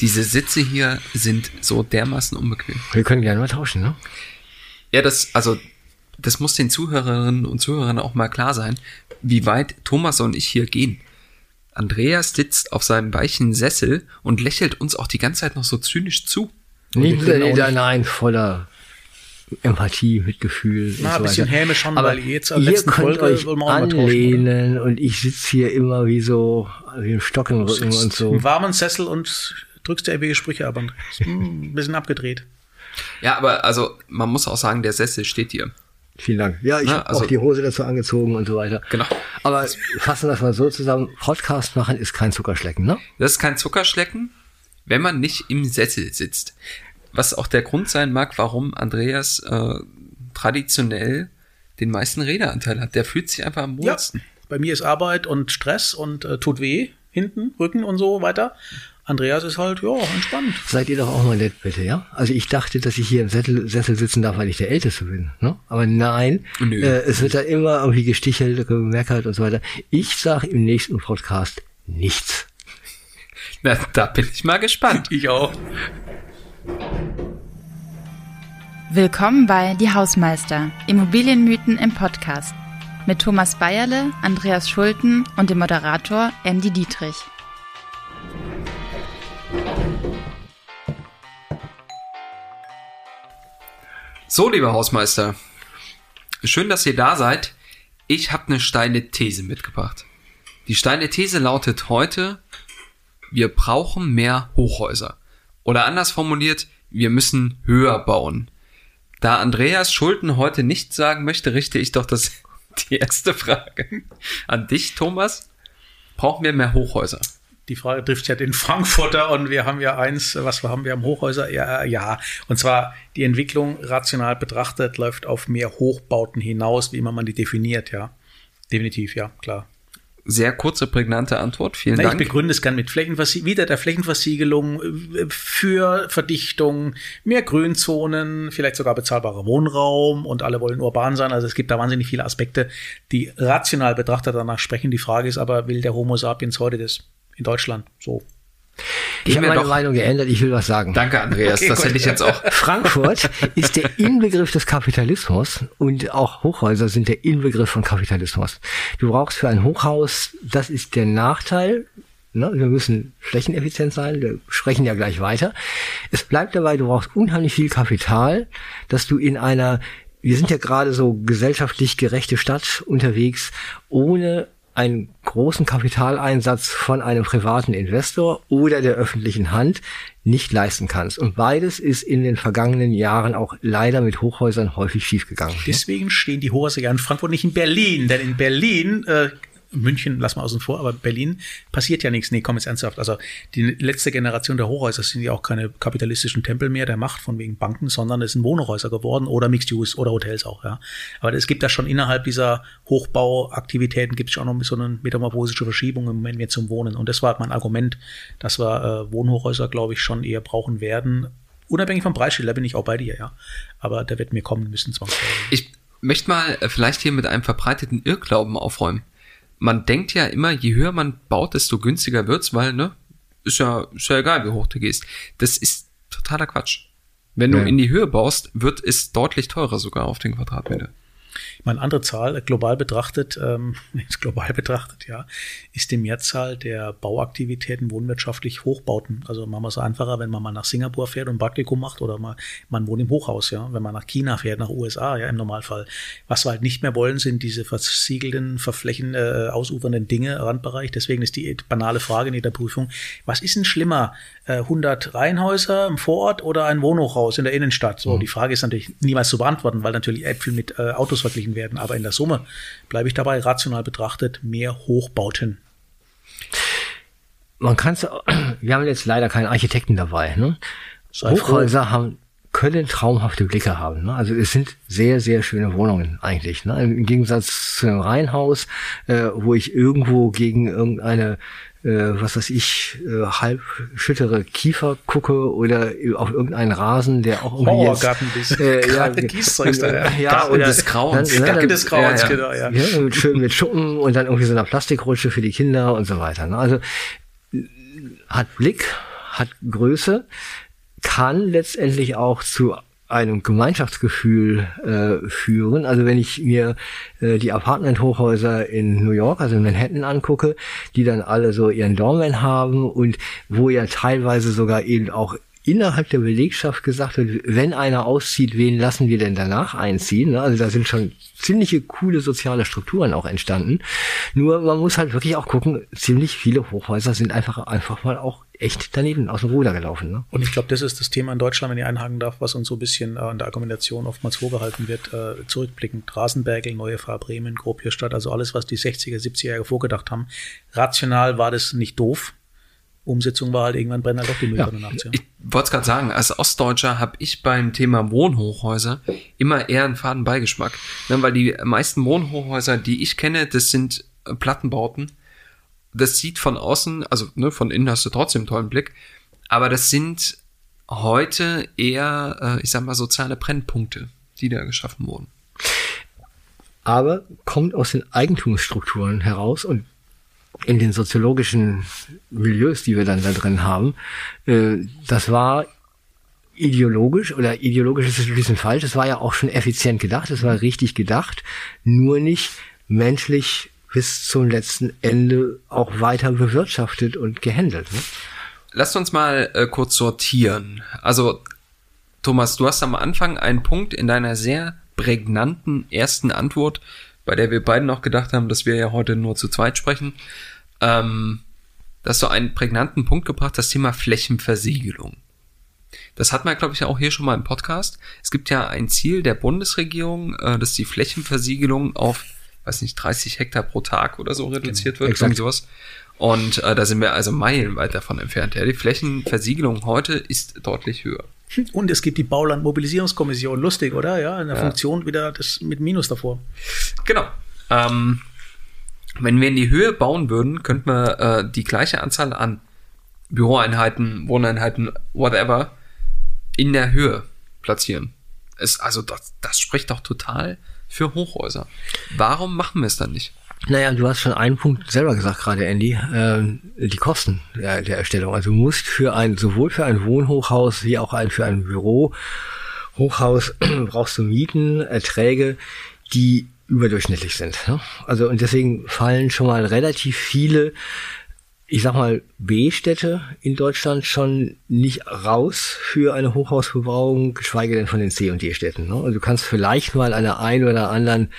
Diese Sitze hier sind so dermaßen unbequem. Wir können gerne mal tauschen, ne? Ja, das, also, das muss den Zuhörerinnen und Zuhörern auch mal klar sein, wie weit Thomas und ich hier gehen. Andreas sitzt auf seinem weichen Sessel und lächelt uns auch die ganze Zeit noch so zynisch zu. Nee, nee, nee, nein, voller Empathie, Mitgefühl. Na, und ein so bisschen weiter. hämisch schon, Aber weil jetzt in der ihr letzten könnt Folge euch wollen wir auch mal tauschen, oder? anlehnen und ich sitze hier immer wie so wie ein Stock im Rücken und so. Im warmen Sessel und drückst dir ewige Sprüche ab. Andreas. Hm, Ein bisschen abgedreht. Ja, aber also, man muss auch sagen, der Sessel steht hier. Vielen Dank. Ja, ich Na, habe also- auch die Hose dazu angezogen und so weiter. Genau. Aber fassen wir das mal so zusammen. Podcast machen ist kein Zuckerschlecken, ne? Das ist kein Zuckerschlecken, wenn man nicht im Sessel sitzt. Was auch der Grund sein mag, warum Andreas äh, traditionell den meisten Redeanteil hat. Der fühlt sich einfach am Ja, wohlsten. bei mir ist Arbeit und Stress und äh, tut weh. Hinten, Rücken und so weiter. Andreas ist halt, ja, entspannt. Seid ihr doch auch mal nett, bitte, ja? Also ich dachte, dass ich hier im Sessel, Sessel sitzen darf, weil ich der Älteste bin, ne? Aber nein, Nö. äh, es wird da immer irgendwie gestichelt, gemeckert und so weiter. Ich sage im nächsten Podcast nichts. Na, da bin ich mal gespannt. Ich auch. Willkommen bei Die Hausmeister, Immobilienmythen im Podcast. Mit Thomas Bayerle, Andreas Schulten und dem Moderator Andy Dietrich. So, lieber Hausmeister, schön, dass ihr da seid. Ich habe eine steile These mitgebracht. Die steile These lautet heute, wir brauchen mehr Hochhäuser. Oder anders formuliert, wir müssen höher bauen. Da Andreas Schulten heute nichts sagen möchte, richte ich doch das, die erste Frage an dich, Thomas. Brauchen wir mehr Hochhäuser? Die Frage trifft ja den Frankfurter und wir haben ja eins, was haben, wir haben Hochhäuser, ja, ja. Und zwar die Entwicklung rational betrachtet läuft auf mehr Hochbauten hinaus, wie immer man die definiert, ja. Definitiv, ja, klar. Sehr kurze, prägnante Antwort. Vielen Na, ich Dank. begründe es gern mit Flächenversie wieder der Flächenversiegelung äh, für Verdichtung, mehr Grünzonen, vielleicht sogar bezahlbarer Wohnraum und alle wollen urban sein. Also es gibt da wahnsinnig viele Aspekte, die rational betrachtet danach sprechen. Die Frage ist aber, will der Homo sapiens heute das in Deutschland so? Ich Gehen habe meine doch- Meinung geändert, ich will was sagen. Danke, Andreas. Okay, das gut. hätte ich jetzt auch. Frankfurt ist der Inbegriff des Kapitalismus und auch Hochhäuser sind der Inbegriff von Kapitalismus. Du brauchst für ein Hochhaus, das ist der Nachteil, ne, wir müssen flächeneffizient sein, wir sprechen ja gleich weiter. Es bleibt dabei, du brauchst unheimlich viel Kapital, dass du in einer, wir sind ja gerade so gesellschaftlich gerechte Stadt unterwegs, ohne einen großen Kapitaleinsatz von einem privaten Investor oder der öffentlichen Hand nicht leisten kannst. Und beides ist in den vergangenen Jahren auch leider mit Hochhäusern häufig schiefgegangen. Deswegen stehen die Hochhäuser ja in Frankfurt nicht in Berlin, denn in Berlin, äh, München lassen wir außen vor, aber Berlin passiert ja nichts. Nee, komm jetzt ernsthaft. Also die letzte Generation der Hochhäuser sind ja auch keine kapitalistischen Tempel mehr der Macht von wegen Banken, sondern es sind Wohnhäuser geworden oder Mixed Use oder Hotels auch, ja. Aber es gibt da schon innerhalb dieser Hochbauaktivitäten gibt es auch noch so eine metamorphosische Verschiebung im Moment mehr zum Wohnen. Und das war mein Argument, dass wir äh, Wohnhochhäuser, glaube ich, schon eher brauchen werden. Unabhängig vom Preisschild, da bin ich auch bei dir, ja. Aber der wird mir kommen müssen, zwangsweise. Ich möchte mal äh, vielleicht hier mit einem verbreiteten Irrglauben aufräumen. Man denkt ja immer, je höher man baut, desto günstiger wird's, weil, ne, ist ja, ist ja egal, wie hoch du gehst. Das ist totaler Quatsch. Wenn du Ja. in die Höhe baust, wird es deutlich teurer sogar auf den Quadratmeter. Meine andere Zahl, äh, global betrachtet, ähm, global betrachtet, ja, ist die Mehrzahl der Bauaktivitäten wohnwirtschaftlich Hochbauten. Also machen wir es einfacher, wenn man mal nach Singapur fährt und ein Praktikum macht oder mal, man wohnt im Hochhaus, ja, wenn man nach China fährt, nach USA, ja, im Normalfall. Was wir halt nicht mehr wollen, sind diese versiegelten, verflächen, äh, ausufernden Dinge, Randbereich. Deswegen ist die banale Frage in jeder Prüfung, was ist denn schlimmer? Äh, 100 Reihenhäuser im Vorort oder ein Wohnhochhaus in der Innenstadt? So, die Frage ist natürlich niemals zu beantworten, weil natürlich Äpfel mit äh, Autos verglichen werden. Aber in der Summe bleibe ich dabei, rational betrachtet, mehr Hochbauten. Man kann wir haben jetzt leider keinen Architekten dabei. Ne? Sei froh. Hochhäuser haben können traumhafte Blicke haben. Ne? Also es sind sehr, sehr schöne Wohnungen eigentlich. Ne? Im Gegensatz zu einem Reihenhaus, äh, wo ich irgendwo gegen irgendeine, was weiß ich, äh, halb schüttere Kiefer gucke oder auf irgendeinen Rasen, der auch irgendwie jetzt, äh, ja, Gießzeugs da, ja. und des Grauens. Dann, dann- des Grauens, ja, ja. genau, ja. ja, mit schön mit Schuppen und dann irgendwie so einer Plastikrutsche für die Kinder und so weiter. Ne? Also hat Blick, hat Größe, kann letztendlich auch zu einem Gemeinschaftsgefühl äh, führen. Also wenn ich mir äh, die Apartment-Hochhäuser in New York, also in Manhattan angucke, die dann alle so ihren Doorman haben und wo ja teilweise sogar eben auch innerhalb der Belegschaft gesagt wird, wenn einer auszieht, wen lassen wir denn danach einziehen? Ne? Also da sind schon ziemliche coole soziale Strukturen auch entstanden. Nur man muss halt wirklich auch gucken, ziemlich viele Hochhäuser sind einfach einfach mal auch echt daneben aus dem Ruder gelaufen. Ne? Und ich glaube, das ist das Thema in Deutschland, wenn ich einhaken darf, was uns so ein bisschen äh, in der Argumentation oftmals vorgehalten wird, äh, zurückblickend. Rasenbergel, Neue Fahr Bremen, Gropiusstadt, also alles, was die 60er, 70er Jahre vorgedacht haben. Rational war das nicht doof, Umsetzung war halt irgendwann brennt halt doch die Mülltonne ja. nachts. Ja. Ich wollte es gerade sagen, als Ostdeutscher habe ich beim Thema Wohnhochhäuser immer eher einen faden Beigeschmack. Ne, weil die meisten Wohnhochhäuser, die ich kenne, das sind äh, Plattenbauten. Das sieht von außen, also ne, von innen hast du trotzdem einen tollen Blick, aber das sind heute eher, äh, ich sag mal, soziale Brennpunkte, die da geschaffen wurden. Aber kommt aus den Eigentumsstrukturen heraus und in den soziologischen Milieus, die wir dann da drin haben, äh, das war ideologisch oder ideologisch ist es ein bisschen falsch. Es war ja auch schon effizient gedacht, es war richtig gedacht, nur nicht menschlich bis zum letzten Ende auch weiter bewirtschaftet und gehandelt. Ne? Lasst uns mal äh, kurz sortieren. Also, Thomas, du hast am Anfang einen Punkt in deiner sehr prägnanten ersten Antwort, bei der wir beiden noch gedacht haben, dass wir ja heute nur zu zweit sprechen, ähm, dass du einen prägnanten Punkt gebracht, das Thema Flächenversiegelung. Das hat man, glaube ich, auch hier schon mal im Podcast. Es gibt ja ein Ziel der Bundesregierung, äh, dass die Flächenversiegelung auf, weiß nicht, 30 Hektar pro Tag oder so reduziert wird, Exakt. sowas. Und äh, da sind wir also meilenweit davon entfernt. Ja, die Flächenversiegelung heute ist deutlich höher. Und es gibt die Baulandmobilisierungskommission, lustig, oder? Ja, in der Ja. Funktion wieder das mit Minus davor. Genau. Ähm, wenn wir in die Höhe bauen würden, könnten wir äh, die gleiche Anzahl an Büroeinheiten, Wohneinheiten, whatever, in der Höhe platzieren. Es, also das, das spricht doch total für Hochhäuser. Warum machen wir es dann nicht? Naja, du hast schon einen Punkt selber gesagt gerade, Andy, ähm, die Kosten der, der Erstellung. Also du musst für ein, sowohl für ein Wohnhochhaus wie auch ein, für ein Büro, Hochhaus brauchst du Mieten, Erträge, die überdurchschnittlich sind. Ne? Also und deswegen fallen schon mal relativ viele, ich sag mal, B-Städte in Deutschland schon nicht raus für eine Hochhausbebauung, geschweige denn von den C- und D-Städten. Ne? Also du kannst vielleicht mal an einer einen oder anderen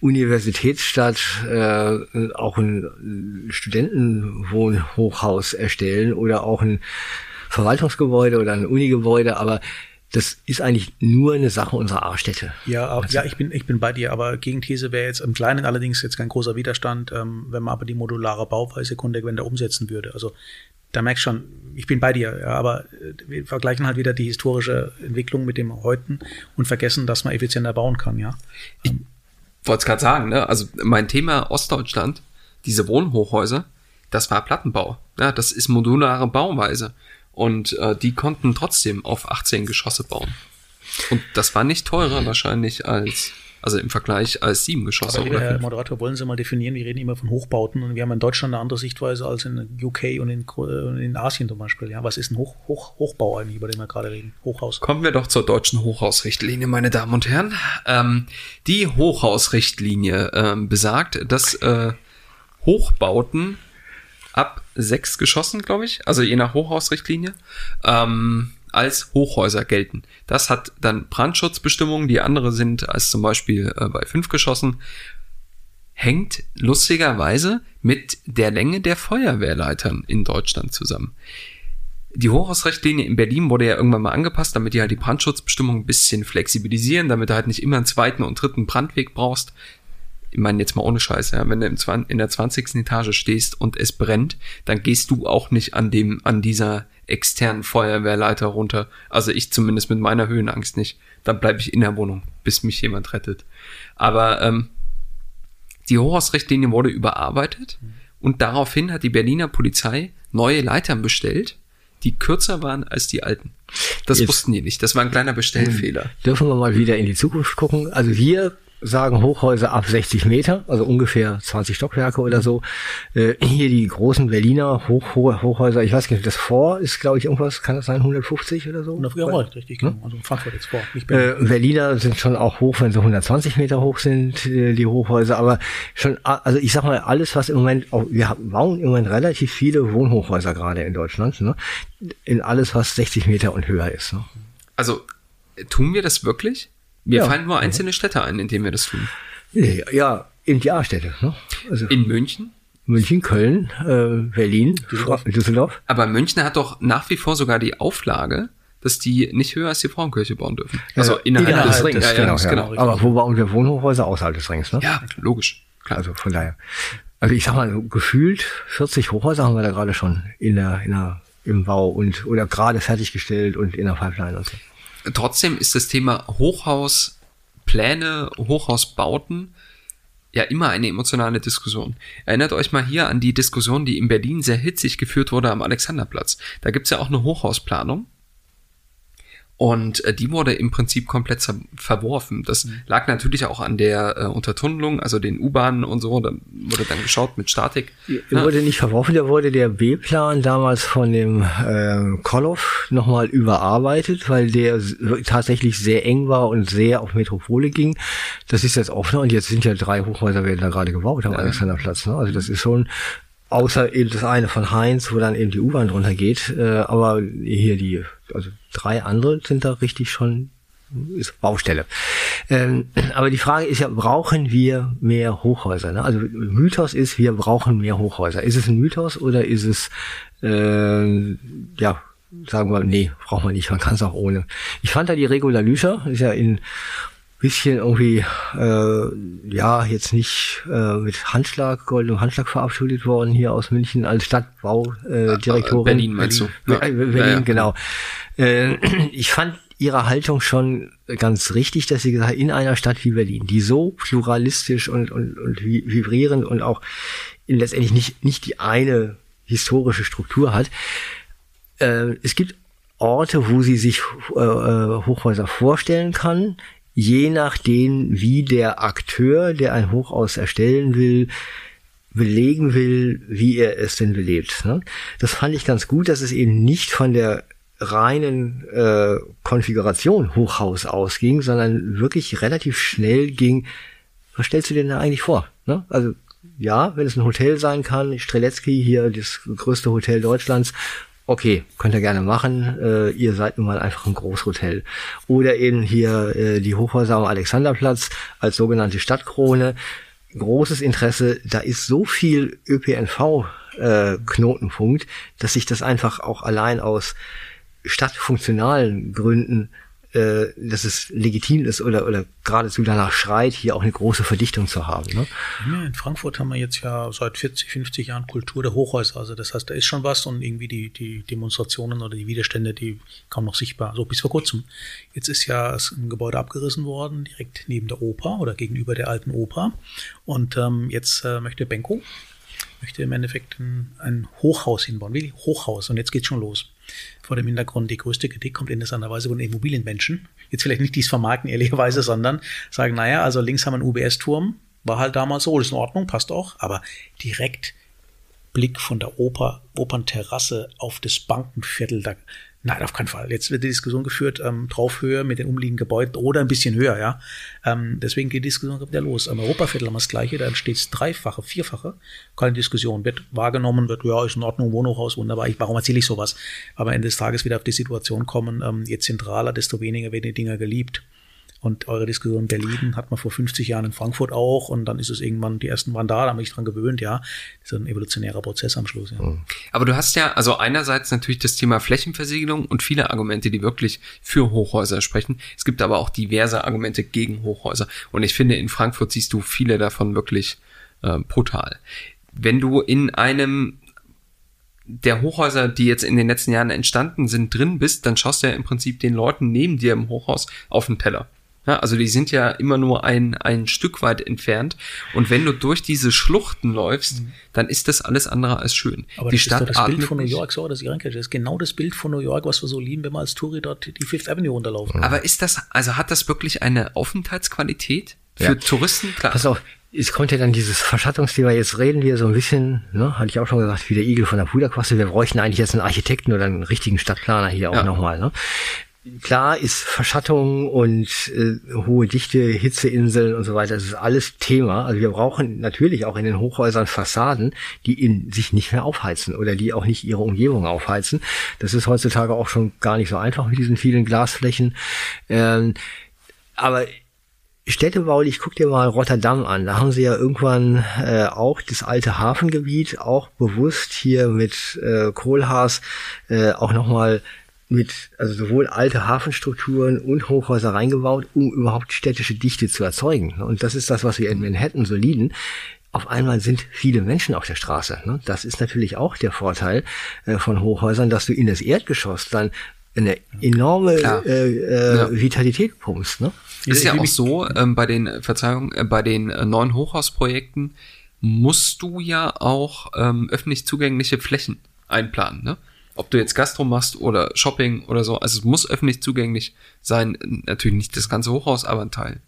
Universitätsstadt äh, auch ein Studentenwohnhochhaus erstellen oder auch ein Verwaltungsgebäude oder ein Unigebäude, aber das ist eigentlich nur eine Sache unserer A-Städte. Ja, aber, ja, ich bin, ich bin bei dir, aber Gegenthese wäre jetzt im Kleinen allerdings jetzt kein großer Widerstand, ähm, wenn man aber die modulare Bauweise konsequent umsetzen würde. Also da merkst schon, ich bin bei dir, ja, aber äh, wir vergleichen halt wieder die historische Entwicklung mit dem Heuten und vergessen, dass man effizienter bauen kann, ja. wollte es gerade sagen, ne? Also mein Thema Ostdeutschland, diese Wohnhochhäuser, das war Plattenbau. Ja, das ist modulare Bauweise. Und äh, die konnten trotzdem auf 18 Geschosse bauen. Und das war nicht teurer wahrscheinlich als, also im Vergleich als sieben Geschosse Aber oder Herr fünf. Moderator, wollen Sie mal definieren, wir reden immer von Hochbauten und wir haben in Deutschland eine andere Sichtweise als in UK und in, in Asien zum Beispiel. Ja, was ist ein Hoch, Hoch, Hochbau eigentlich, über den wir gerade reden? Hochhaus. Kommen wir doch zur deutschen Hochhausrichtlinie, meine Damen und Herren. Ähm, die Hochhausrichtlinie ähm, besagt, dass äh, Hochbauten ab sechs Geschossen, glaube ich, also je nach Hochhausrichtlinie, ähm, als Hochhäuser gelten. Das hat dann Brandschutzbestimmungen, die andere sind als zum Beispiel äh, bei fünf Geschossen. Hängt lustigerweise mit der Länge der Feuerwehrleitern in Deutschland zusammen. Die Hochhausrichtlinie in Berlin wurde ja irgendwann mal angepasst, damit die halt die Brandschutzbestimmungen ein bisschen flexibilisieren, damit du halt nicht immer einen zweiten und dritten Brandweg brauchst. Ich meine jetzt mal ohne Scheiße, ja, wenn du im in der 20. Etage stehst und es brennt, dann gehst du auch nicht an dem, an dieser externen Feuerwehrleiter runter. Also ich zumindest mit meiner Höhenangst nicht. Dann bleibe ich in der Wohnung, bis mich jemand rettet. Aber ähm, die Hochhausrichtlinie wurde überarbeitet und daraufhin hat die Berliner Polizei neue Leitern bestellt, die kürzer waren als die alten. Das Jetzt- wussten die nicht. Das war ein kleiner Bestellfehler. Dürfen wir mal wieder in die Zukunft gucken. Also wir sagen Hochhäuser ab 60 Meter, also ungefähr 20 Stockwerke oder so. Äh, hier die großen Berliner Hoch Hoch Hochhäuser, ich weiß nicht, das Vor ist, glaube ich, irgendwas, kann das sein, 150 oder so? Jawohl, richtig, genau. Also Frankfurt jetzt vor. Nicht Äh, Berliner sind schon auch hoch, wenn sie 120 Meter hoch sind, äh, die Hochhäuser, aber schon, also ich sag mal, alles, was im Moment, auch, wir bauen im Moment relativ viele Wohnhochhäuser gerade in Deutschland, ne? in alles, was 60 Meter und höher ist. Ne? Also, tun wir das wirklich? Mir Ja. fallen nur einzelne Städte ein, in denen wir das tun. Ja, in die A-Städte. Ne? Also In München? München, Köln, äh, Berlin, Düsseldorf. Düsseldorf. Aber München hat doch nach wie vor sogar die Auflage, dass die nicht höher als die Frauenkirche bauen dürfen. Also Äh, innerhalb, des Rings, Rings. Ja, genau, ja, ja. genau. Aber wo bauen wir Wohnhochhäuser außerhalb des Rings? Ne? Ja, logisch. Klar. Also von daher. Also ich sag mal, so gefühlt 40 Hochhäuser haben wir da gerade schon in der, in der, im Bau und oder gerade fertiggestellt und in der Pipeline und so. Trotzdem ist das Thema Hochhauspläne, Hochhausbauten ja immer eine emotionale Diskussion. Erinnert euch mal hier an die Diskussion, die in Berlin sehr hitzig geführt wurde am Alexanderplatz. Da gibt's ja auch eine Hochhausplanung. Und äh, die wurde im Prinzip komplett verworfen. Das lag natürlich auch an der äh, Untertunnelung, also den U-Bahnen und so. Da wurde dann geschaut mit Statik. Der wurde nicht verworfen, der wurde der B-Plan damals von dem äh, Koloff nochmal überarbeitet, weil der tatsächlich sehr eng war und sehr auf Metropole ging. Das ist jetzt offener und jetzt sind ja drei Hochhäuser werden da gerade gebaut am Alexanderplatz. Ne? Also das ist schon außer eben das eine von Heinz, wo dann eben die U-Bahn drunter geht, äh, aber hier die, also drei andere sind da richtig schon ist Baustelle. Ähm, aber die Frage ist ja, brauchen wir mehr Hochhäuser? Ne? Also Mythos ist, wir brauchen mehr Hochhäuser. Ist es ein Mythos oder ist es, äh, ja, sagen wir, nee, braucht man nicht, man kann es auch ohne. Ich fand da die Regula Lüscher, ist ja in bisschen irgendwie, äh, ja, jetzt nicht äh, mit Handschlag, goldenem Handschlag verabschiedet worden hier aus München als Stadtbaudirektorin. Äh, Direktorin. Berlin meinst du? Be- Ja. äh, Berlin, Ja, ja. genau. Äh, ich fand ihre Haltung schon ganz richtig, dass sie gesagt hat, in einer Stadt wie Berlin, die so pluralistisch und, und, und vi- vibrierend und auch letztendlich nicht, nicht die eine historische Struktur hat, äh, es gibt Orte, wo sie sich äh, äh, Hochhäuser vorstellen kann, je nachdem, wie der Akteur, der ein Hochhaus erstellen will, belegen will, wie er es denn belebt. Ne? Das fand ich ganz gut, dass es eben nicht von der reinen äh, Konfiguration Hochhaus ausging, sondern wirklich relativ schnell ging, was stellst du dir denn eigentlich vor? Ne? Also ja, wenn es ein Hotel sein kann, Streletzky hier, das größte Hotel Deutschlands, okay, könnt ihr gerne machen, äh, ihr seid nun mal einfach ein Großhotel. Oder eben hier äh, die Hochhäuser am Alexanderplatz als sogenannte Stadtkrone, großes Interesse, da ist so viel ÖPNV-Knotenpunkt, dass sich das einfach auch allein aus stadtfunktionalen Gründen, äh, dass es legitim ist oder, oder geradezu danach schreit, hier auch eine große Verdichtung zu haben. Ne? In Frankfurt haben wir jetzt ja seit 40, 50 Jahren Kultur der Hochhäuser. Also das heißt, da ist schon was und irgendwie die, die Demonstrationen oder die Widerstände, die kaum noch sichtbar. So bis vor kurzem. Jetzt ist ja ein Gebäude abgerissen worden, direkt neben der Oper oder gegenüber der alten Oper. Und ähm, jetzt äh, möchte Benko, möchte im Endeffekt ein, ein Hochhaus hinbauen. Wirklich Hochhaus. Und jetzt geht's schon los. Vor dem Hintergrund, die größte Kritik kommt interessanterweise von Immobilienmenschen. Jetzt vielleicht nicht dies vermarkten, ehrlicherweise, sondern sagen, naja, also links haben wir einen UBS-Turm, war halt damals so, ist in Ordnung, passt auch, aber direkt Blick von der Oper, Opernterrasse auf das Bankenviertel, da, nein, auf keinen Fall. Jetzt wird die Diskussion geführt, ähm, Draufhöhe mit den umliegenden Gebäuden oder ein bisschen höher, ja. Ähm, deswegen geht die Diskussion wieder los. Am Europaviertel haben wir das Gleiche, da entsteht es dreifache, vierfache. Keine Diskussion. Wird wahrgenommen, wird, ja, ist in Ordnung, Wohnhochhaus, wunderbar. Ich, warum erzähle ich sowas? Aber am Ende des Tages wieder auf die Situation kommen, ähm, je zentraler, desto weniger werden die Dinger geliebt. Und eure Diskussion in Berlin hat man vor 50 Jahren in Frankfurt auch und dann ist es irgendwann, die ersten waren da, da haben mich dran gewöhnt, ja. Das ist ein evolutionärer Prozess am Schluss, ja. Aber du hast ja, also einerseits natürlich das Thema Flächenversiegelung und viele Argumente, die wirklich für Hochhäuser sprechen. Es gibt aber auch diverse Argumente gegen Hochhäuser. Und ich finde, in Frankfurt siehst du viele davon wirklich äh, brutal. Wenn du in einem der Hochhäuser, die jetzt in den letzten Jahren entstanden sind, drin bist, dann schaust du ja im Prinzip den Leuten neben dir im Hochhaus auf den Teller. Ja, also die sind ja immer nur ein, ein Stück weit entfernt. Und wenn du durch diese Schluchten läufst, dann ist das alles andere als schön. Aber die das Stadt ist doch das Bild von New. York, so, das ist Irenke, das ist genau das Bild von New York, was wir so lieben, wenn wir als Touri dort die Fifth Avenue runterlaufen. Aber ist das, also hat das wirklich eine Aufenthaltsqualität? Für Ja. Touristen, klar. Pass auf, es kommt ja dann dieses Verschattungsthema, jetzt reden wir so ein bisschen, ne, hatte ich auch schon gesagt, wie der Igel von der Puderquaste, wir bräuchten eigentlich jetzt einen Architekten oder einen richtigen Stadtplaner hier auch Ja. nochmal, ne. Klar ist Verschattung und äh, hohe Dichte, Hitzeinseln und so weiter, das ist alles Thema. Also wir brauchen natürlich auch in den Hochhäusern Fassaden, die in sich nicht mehr aufheizen oder die auch nicht ihre Umgebung aufheizen. Das ist heutzutage auch schon gar nicht so einfach mit diesen vielen Glasflächen. Ähm, aber städtebaulich, guck dir mal Rotterdam an. Da haben sie ja irgendwann äh, auch das alte Hafengebiet auch bewusst hier mit äh, Kohlhaas äh, auch nochmal mit, also sowohl alte Hafenstrukturen und Hochhäuser reingebaut, um überhaupt städtische Dichte zu erzeugen. Und das ist das, was wir in Manhattan so lieben. Auf einmal sind viele Menschen auf der Straße. Ne? Das ist natürlich auch der Vorteil äh, von Hochhäusern, dass du in das Erdgeschoss dann eine enorme äh, äh, Ja. Vitalität pumpst. Ne? ist ja auch so, ähm, bei den, äh, Verzeihung, äh, bei den äh, neuen Hochhausprojekten musst du ja auch ähm, öffentlich zugängliche Flächen einplanen, ne? Ob du jetzt Gastro machst oder Shopping oder so, also es muss öffentlich zugänglich sein. Natürlich nicht das ganze Hochhaus, aber ein Teil.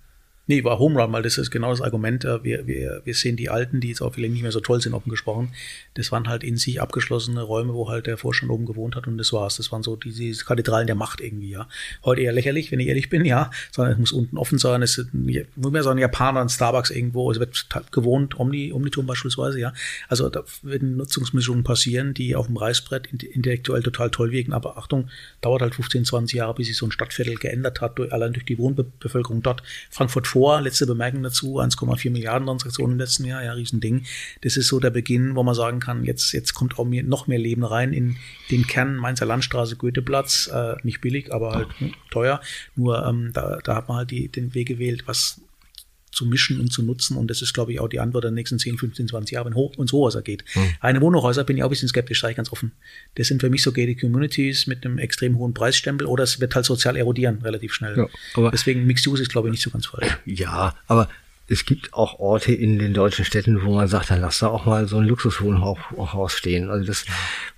Nee, war Home Run, weil das ist genau das Argument. äh, Wir, wir, wir sehen die Alten, die jetzt auch vielleicht nicht mehr so toll sind, offen gesprochen. Das waren halt in sich abgeschlossene Räume, wo halt der Vorstand oben gewohnt hat und das war's. Das waren so diese diese Kathedralen der Macht irgendwie, ja. Heute eher lächerlich, wenn ich ehrlich bin, ja. Sondern es muss unten offen sein. Es ist, muss mehr so ein Japaner, ein Starbucks irgendwo. Es wird ta- gewohnt, Omni, Omniturm beispielsweise, ja. Also da werden Nutzungsmischungen passieren, die auf dem Reißbrett int- intellektuell total toll wirken. Aber Achtung, dauert halt 15, 20 Jahre, bis sich so ein Stadtviertel geändert hat, durch, allein durch die Wohnbevölkerung dort. Frankfurt vor, letzte Bemerkung dazu, 1,4 Milliarden Transaktionen im letzten Jahr, ja, Riesending. Das ist so der Beginn, wo man sagen kann, jetzt, jetzt kommt auch mehr, noch mehr Leben rein in den Kern Mainzer Landstraße, Goetheplatz, äh, nicht billig, aber halt hm, teuer. Nur ähm, da, da hat man halt die, den Weg gewählt, was zu mischen und zu nutzen. Und das ist, glaube ich, auch die Antwort der nächsten 10, 15, 20 Jahre, wenn hoch ins Hochhäuser geht. Eine Wohnhochhäuser bin ich auch ein bisschen skeptisch, sage ich ganz offen. Das sind für mich so gated Communities mit einem extrem hohen Preisstempel oder es wird halt sozial erodieren relativ schnell. Ja, aber- Deswegen Mixed Use ist, glaube ich, nicht so ganz falsch. Ja, aber es gibt auch Orte in den deutschen Städten, wo man sagt, dann lass da auch mal so ein Luxuswohnhaus stehen. Also das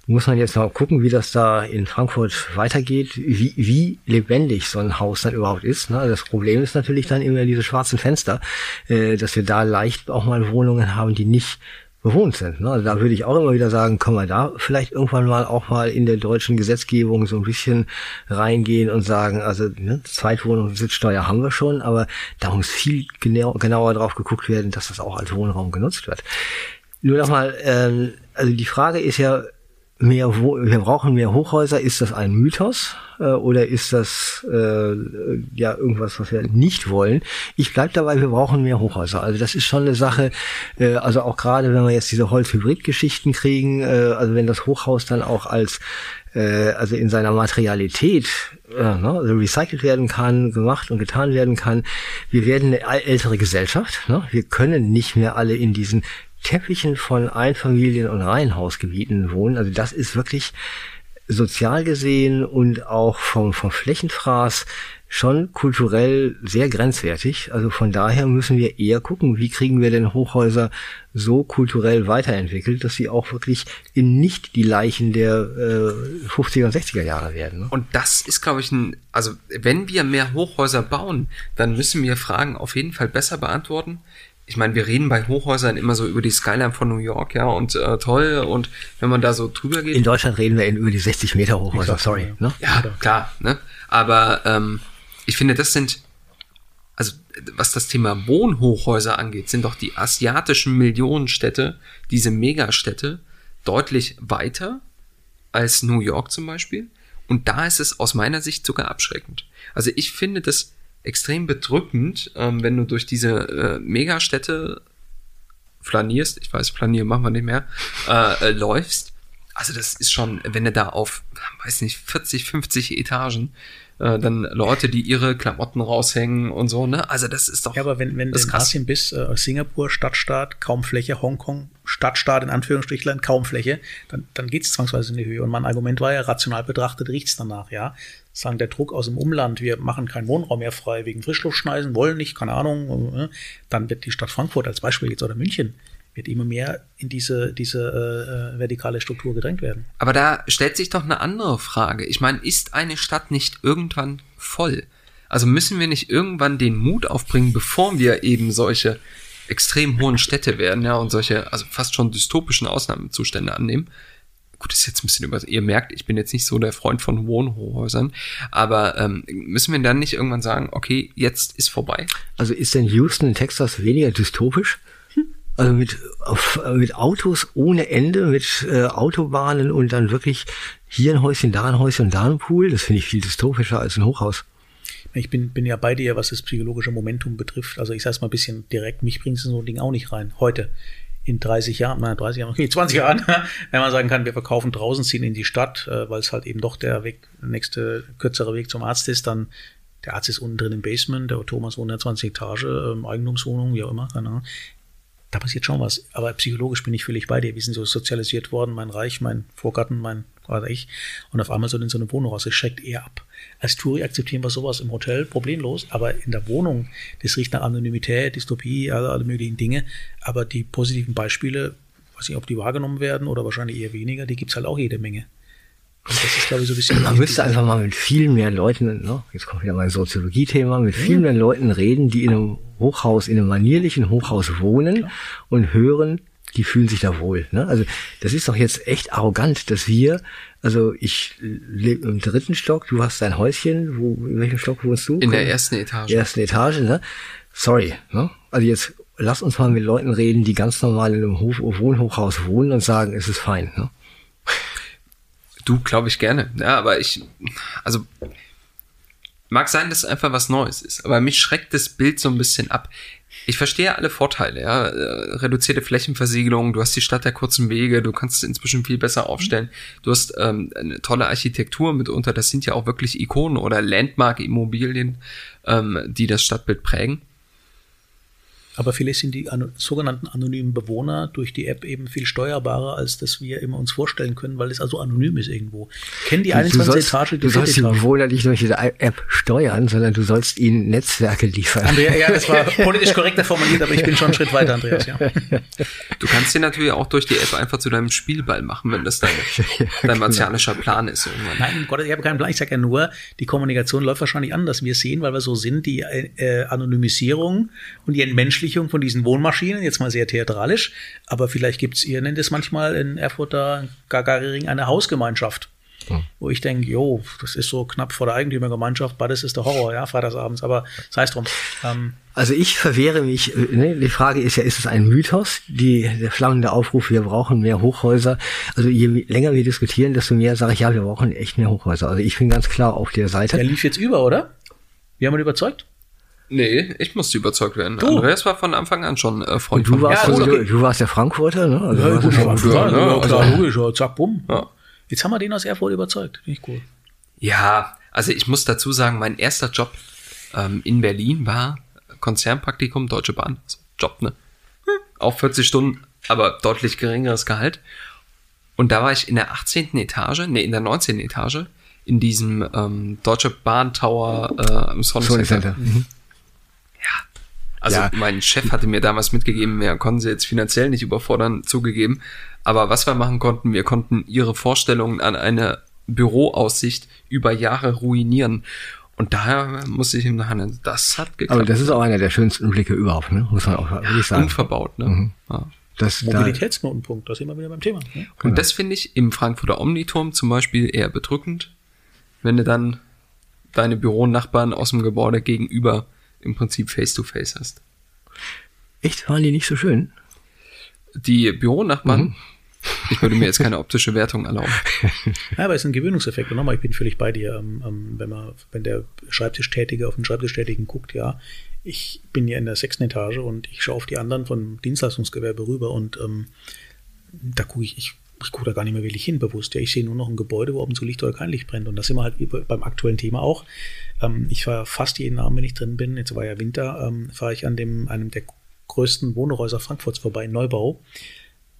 muss man jetzt mal gucken, wie das da in Frankfurt weitergeht, wie, wie lebendig so ein Haus dann überhaupt ist. Ne? Das Problem ist natürlich dann immer diese schwarzen Fenster, äh, dass wir da leicht auch mal Wohnungen haben, die nicht bewohnt sind. Ne? Also da würde ich auch immer wieder sagen, können wir da vielleicht irgendwann mal auch mal in der deutschen Gesetzgebung so ein bisschen reingehen und sagen, also ne, Zweitwohnung, Sitzsteuer haben wir schon, aber da muss viel genau, genauer drauf geguckt werden, dass das auch als Wohnraum genutzt wird. Nur nochmal, ähm, also die Frage ist ja, mehr, wir brauchen mehr Hochhäuser. Ist das ein Mythos äh, oder ist das äh, ja irgendwas, was wir nicht wollen? Ich bleib dabei, wir brauchen mehr Hochhäuser. Also das ist schon eine Sache. Äh, also auch gerade, wenn wir jetzt diese Holz-Hybrid-Geschichten kriegen, äh, also wenn das Hochhaus dann auch als äh, also in seiner Materialität äh, ne, also recycelt werden kann, gemacht und getan werden kann. Wir werden eine äl- ältere Gesellschaft. Ne? Wir können nicht mehr alle in diesen Teppichen von Einfamilien- und Reihenhausgebieten wohnen. Also das ist wirklich sozial gesehen und auch vom, vom Flächenfraß schon kulturell sehr grenzwertig. Also von daher müssen wir eher gucken, wie kriegen wir denn Hochhäuser so kulturell weiterentwickelt, dass sie auch wirklich in nicht die Leichen der äh, 50er und 60er Jahre werden. Ne? Und das ist, glaube ich, ein, also wenn wir mehr Hochhäuser bauen, dann müssen wir Fragen auf jeden Fall besser beantworten. Ich meine, wir reden bei Hochhäusern immer so über die Skyline von New York, ja, und äh, toll. Und wenn man da so drüber geht, In Deutschland reden wir in über die 60 Meter Hochhäuser, Exakt, sorry. ja. Ne? Ja, klar, ne? Aber ähm, ich finde, das sind, also was das Thema Wohnhochhäuser angeht, sind doch die asiatischen Millionenstädte, diese Megastädte, deutlich weiter als New York zum Beispiel. Und da ist es aus meiner Sicht sogar abschreckend. Also ich finde das extrem bedrückend, ähm, wenn du durch diese äh, Megastädte flanierst, ich weiß, flanieren machen wir nicht mehr, äh, äh, läufst. Also das ist schon, wenn du da auf, weiß nicht, 40, 50 Etagen, äh, dann Leute, die ihre Klamotten raushängen und so, ne? Also das ist doch. Ja, aber wenn, wenn du in. Asien bist, äh, Singapur, Stadtstaat, kaum Fläche, Hongkong, Stadtstaat in Anführungsstrichlein, kaum Fläche, dann, dann geht's zwangsweise in die Höhe. Und mein Argument war ja, rational betrachtet riecht's danach, ja. Sagen, der Druck aus dem Umland, wir machen keinen Wohnraum mehr frei wegen Frischluftschneisen, wollen nicht, keine Ahnung, äh, dann wird die Stadt Frankfurt als Beispiel jetzt oder München, wird immer mehr in diese, diese äh, äh, vertikale Struktur gedrängt werden. Aber da stellt sich doch eine andere Frage. Ich meine, ist eine Stadt nicht irgendwann voll? Also müssen wir nicht irgendwann den Mut aufbringen, bevor wir eben solche extrem hohen Städte werden, ja, und solche, also fast schon dystopischen Ausnahmezustände annehmen. Gut, ist jetzt ein bisschen über, ihr merkt, ich bin jetzt nicht so der Freund von Wohnhochhäusern, aber ähm, müssen wir dann nicht irgendwann sagen, okay, jetzt ist vorbei? Also ist denn Houston in Texas weniger dystopisch? Also mit, auf, mit Autos ohne Ende, mit äh, Autobahnen und dann wirklich hier ein Häuschen, da ein Häuschen und da ein Pool, das finde ich viel dystopischer als ein Hochhaus. Ich bin, bin ja bei dir, was das psychologische Momentum betrifft. Also ich sage es mal ein bisschen direkt, mich bringt so ein Ding auch nicht rein. Heute, in 30 Jahren, nein, 30 Jahren, okay, 20 Jahren, wenn man sagen kann, wir verkaufen draußen, ziehen in die Stadt, äh, weil es halt eben doch der Weg, nächste kürzere Weg zum Arzt ist, dann der Arzt ist unten drin im Basement, der Thomas wohnt in der 20 Etage, ähm, Eigentumswohnung, wie auch immer, keine Ahnung da passiert schon was. Aber psychologisch bin ich völlig bei dir. Wir sind so sozialisiert worden, mein Reich, mein Vorgarten, mein gerade ich. Und auf einmal so in so eine Wohnung raus. Das schreckt eher ab. Als Touri akzeptieren wir sowas im Hotel problemlos, aber in der Wohnung, das riecht nach Anonymität, Dystopie, alle, alle möglichen Dinge. Aber die positiven Beispiele, weiß nicht, ob die wahrgenommen werden oder wahrscheinlich eher weniger, die gibt's halt auch jede Menge. Und das ist, glaube ich, so ein bisschen. Man müsste einfach mal mit viel mehr Leuten, ne, jetzt kommt wieder mein Soziologie-Thema, mit viel mehr Leuten reden, die in einem Hochhaus, in einem manierlichen Hochhaus wohnen Klar. und hören, die fühlen sich da wohl. Ne? Also das ist doch jetzt echt arrogant, dass wir, also ich lebe im dritten Stock, du hast dein Häuschen, wo, in welchem Stock wohnst du? In der ersten Etage. Ersten Etage, ne? Sorry, ne? Also jetzt lass uns mal mit Leuten reden, die ganz normal in einem Hof Wohnhochhaus wohnen und sagen, es ist fein, ne? Du, glaube ich gerne. Ja, aber ich, also mag sein, dass es einfach was Neues ist, aber mich schreckt das Bild so ein bisschen ab. Ich verstehe alle Vorteile, ja. Äh, reduzierte Flächenversiegelung, du hast die Stadt der kurzen Wege, du kannst es inzwischen viel besser aufstellen. Du hast ähm, eine tolle Architektur mitunter, das sind ja auch wirklich Ikonen oder Landmark-Immobilien, ähm, die das Stadtbild prägen. Aber vielleicht sind die an, sogenannten anonymen Bewohner durch die App eben viel steuerbarer, als das wir immer uns vorstellen können, weil es also anonym ist irgendwo. Kennen die 21 sollst, Etage, die Du sollst die Bewohner nicht durch die App steuern, sondern du sollst ihnen Netzwerke liefern. Andrea, ja, das war politisch korrekter formuliert, aber ich bin schon einen Schritt weiter, Andreas, ja. Du kannst den natürlich auch durch die App einfach zu deinem Spielball machen, wenn das dein, dein martianischer Plan ist. Irgendwann. Nein, Gott, ich habe keinen Plan. Ich sage ja nur, die Kommunikation läuft wahrscheinlich anders. Wir sehen, weil wir so sind, die äh, Anonymisierung und die Entmenschlichung Vermenschlichung von diesen Wohnmaschinen, jetzt mal sehr theatralisch, aber vielleicht gibt's, ihr nennt es manchmal in Erfurter Gagaring eine Hausgemeinschaft. Hm. Wo ich denke, jo, das ist so knapp vor der Eigentümergemeinschaft, beides ist der Horror, ja, freitagsabends, aber sei es drum. Ähm, also ich verwehre mich, ne, die Frage ist ja, ist es ein Mythos, die, der flammende Aufruf, wir brauchen mehr Hochhäuser. Also je länger wir diskutieren, desto mehr sage ich, ja, wir brauchen echt mehr Hochhäuser. Also ich bin ganz klar auf der Seite. Der lief jetzt über, oder? Wir haben ihn überzeugt? Nee, ich musste überzeugt werden. Du. Andreas war von Anfang an schon äh, Freund du warst, ja, also, okay. du, du, warst der Frankfurter, ne? Also ja, gut, klar, ne? ja, klar, also, logisch, ja, zack, bumm. Ja. Jetzt haben wir den aus Erfurt überzeugt. Finde ich cool. Ja, also ich muss dazu sagen, mein erster Job ähm, in Berlin war Konzernpraktikum Deutsche Bahn. Also Job, ne? Hm. Auch 40 Stunden, aber deutlich geringeres Gehalt. Und da war ich in der 18. Etage, nee, in der 19. Etage, in diesem ähm, Deutsche Bahn Tower äh, im Sony Center. Center. Mhm. Also ja. mein Chef hatte mir damals mitgegeben, wir konnten sie jetzt finanziell nicht überfordern, zugegeben. Aber was wir machen konnten, wir konnten ihre Vorstellungen an eine Büroaussicht über Jahre ruinieren. Und daher muss ich ihm nachher, das hat geklappt. Aber das ist auch einer der schönsten Blicke überhaupt, ne? muss man auch ja, wirklich sagen. Unverbaut, ne? Mhm. Ja. Das, Mobilitätsknotenpunkt, das sind wir wieder beim Thema. Ne? Und genau. das finde ich im Frankfurter Omniturm zum Beispiel eher bedrückend, wenn du dann deine Büronachbarn aus dem Gebäude gegenüber im Prinzip face-to-face -face hast. Echt? Waren die nicht so schön? Die Büronachbarn? Mhm. Ich würde mir jetzt keine optische Wertung erlauben. Ja, aber es ist ein Gewöhnungseffekt. Und nochmal, ich bin völlig bei dir. Ähm, ähm, wenn man, wenn der Schreibtischtätige auf den Schreibtischtätigen guckt, ja, ich bin ja in der sechsten Etage und ich schaue auf die anderen vom Dienstleistungsgewerbe rüber und ähm, da gucke ich, ich ich gucke da gar nicht mehr wirklich hin, bewusst. Ja, ich sehe nur noch ein Gebäude, wo oben zu Licht oder kein Licht brennt. Und das sind wir halt wie beim aktuellen Thema auch. Ähm, ich fahre fast jeden Abend, wenn ich drin bin, jetzt war ja Winter, ähm, fahre ich an dem, einem der größten Wohnhäuser Frankfurts vorbei, Neubau.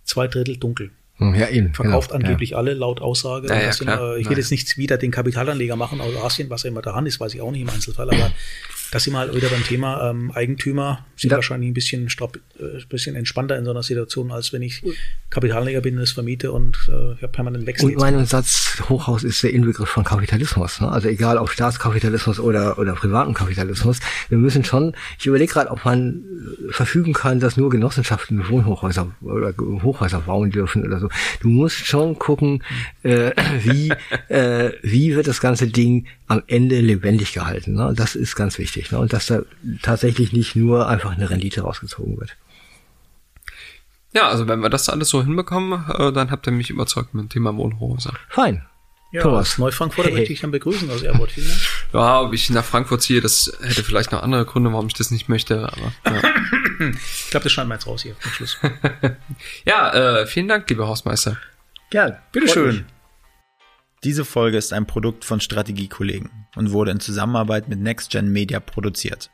Zwei Drittel dunkel. Hm, ja, eben. Verkauft genau, angeblich ja. alle laut Aussage. Ja, ja, sind, äh, ich will jetzt nichts wieder den Kapitalanleger machen aus Asien, was ja immer daran ist, weiß ich auch nicht im Einzelfall, aber Das sind wir halt wieder beim Thema ähm, Eigentümer, sind Ja. wahrscheinlich ein bisschen, straub, äh, bisschen entspannter in so einer Situation, als wenn ich Kapitalanleger bin, das vermiete und äh, ich habe permanent Wechsel. Und mein Satz, Hochhaus ist der Inbegriff von Kapitalismus. Ne? Also egal ob Staatskapitalismus oder, oder privaten Kapitalismus. Wir müssen schon, ich überlege gerade, ob man äh, verfügen kann, dass nur Genossenschaften Wohnhochhäuser oder Hochhäuser bauen dürfen oder so. Du musst schon gucken, äh, wie, äh, wie wird das ganze Ding am Ende lebendig gehalten. Ne? Das ist ganz wichtig. Ne? Und dass da tatsächlich nicht nur einfach eine Rendite rausgezogen wird. Ja, also wenn wir das alles so hinbekommen, äh, dann habt ihr mich überzeugt mit dem Thema Wohnhäuser. Fein. ja, Thomas. Neufrankfurter Hey. möchte ich dann begrüßen als Airport. Vielen Dank. Ja, ob ich nach Frankfurt ziehe, das hätte vielleicht noch andere Gründe, warum ich das nicht möchte. Aber ja, Ich glaube, das schneiden wir jetzt raus hier zum Schluss. ja äh, vielen Dank, lieber Hausmeister. Ja, Bitteschön. Diese Folge ist ein Produkt von Strategiekollegen und wurde in Zusammenarbeit mit NextGen Media produziert.